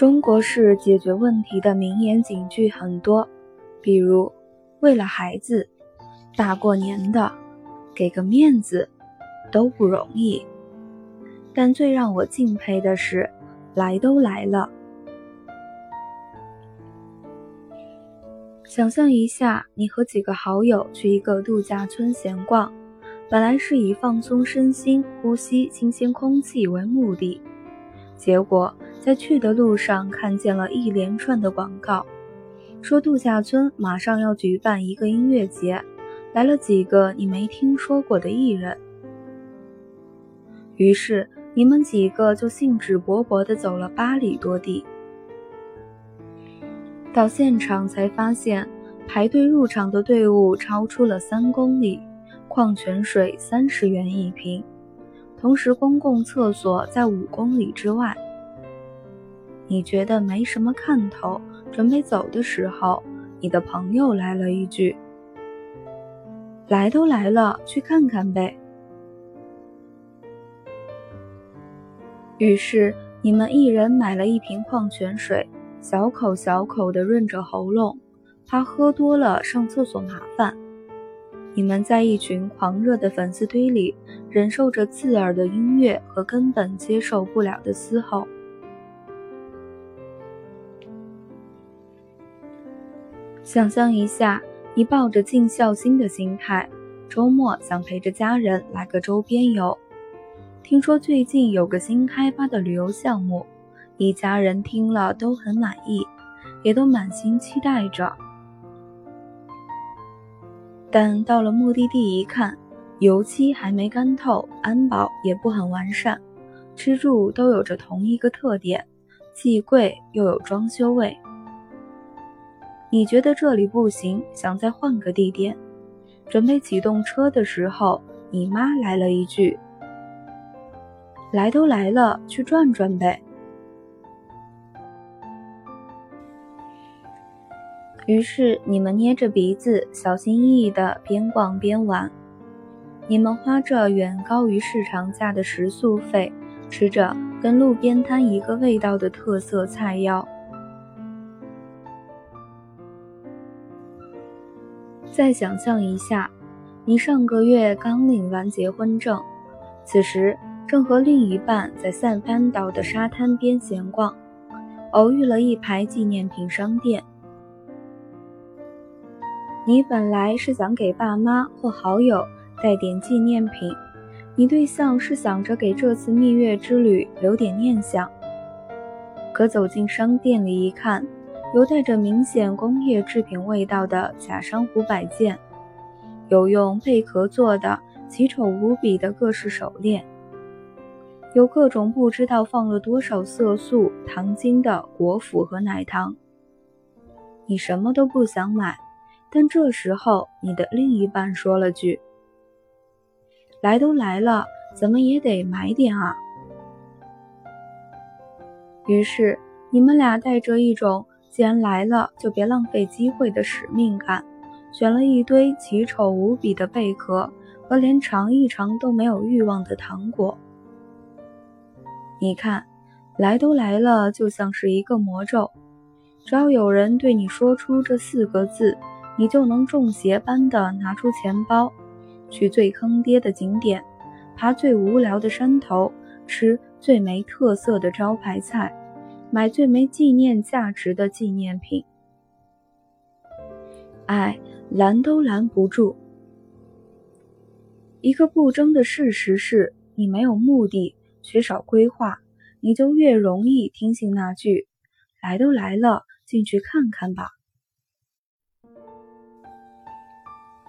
中国式解决问题的名言警句很多，比如为了孩子，大过年的，给个面子都不容易。但最让我敬佩的是，来都来了。想象一下，你和几个好友去一个度假村闲逛，本来是以放松身心、呼吸新鲜空气为目的，结果在去的路上看见了一连串的广告，说度假村马上要举办一个音乐节，来了几个你没听说过的艺人，于是你们几个就兴致勃勃地走了八里多地。到现场才发现，排队入场的队伍超出了三公里，矿泉水三十元一瓶，同时公共厕所在五公里之外。你觉得没什么看头，准备走的时候，你的朋友来了一句：“来都来了，去看看呗。”于是你们一人买了一瓶矿泉水。小口小口地润着喉咙，怕喝多了上厕所麻烦。你们在一群狂热的粉丝堆里，忍受着刺耳的音乐和根本接受不了的嘶吼。想象一下，你抱着尽孝心的心态，周末想陪着家人来个周边游。听说最近有个新开发的旅游项目。一家人听了都很满意，也都满心期待着。但到了目的地一看，油漆还没干透，安保也不很完善，吃住都有着同一个特点，既贵又有装修味。你觉得这里不行，想再换个地点，准备启动车的时候，你妈来了一句：“来都来了，去转转呗。”于是你们捏着鼻子，小心翼翼地边逛边玩。你们花着远高于市场价的食宿费，吃着跟路边摊一个味道的特色菜肴。再想象一下，你上个月刚领完结婚证，此时正和另一半在塞班岛的沙滩边闲逛，偶遇了一排纪念品商店。你本来是想给爸妈或好友带点纪念品，你对象是想着给这次蜜月之旅留点念想。可走进商店里一看，有带着明显工业制品味道的假珊瑚摆件，有用贝壳做的奇丑无比的各式手链，有各种不知道放了多少色素、糖精的果脯和奶糖。你什么都不想买。但这时候，你的另一半说了句：“来都来了，怎么也得买点啊。”于是，你们俩带着一种“既然来了，就别浪费机会”的使命感，选了一堆奇丑无比的贝壳和连尝一尝都没有欲望的糖果。你看，来都来了，就像是一个魔咒，只要有人对你说出这四个字。你就能中邪般的拿出钱包，去最坑爹的景点，爬最无聊的山头，吃最没特色的招牌菜，买最没纪念价值的纪念品。爱拦都拦不住。一个不争的事实是，你没有目的，缺少规划，你就越容易听信那句“来都来了，进去看看吧”。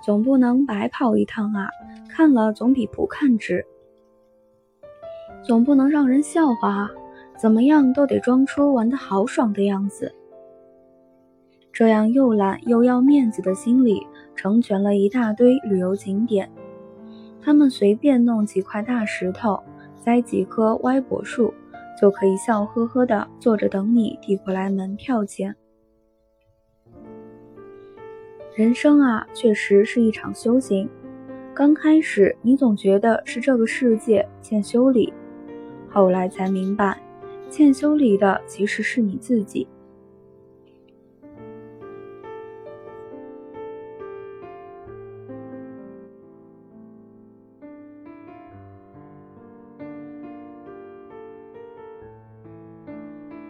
总不能白跑一趟啊！看了总比不看值。总不能让人笑话啊！怎么样都得装出玩得好爽的样子。这样又懒又要面子的心理，成全了一大堆旅游景点。他们随便弄几块大石头，栽几棵歪脖树，就可以笑呵呵地坐着等你递过来门票钱。人生啊，确实是一场修行。刚开始，你总觉得是这个世界欠修理，后来才明白，欠修理的其实是你自己。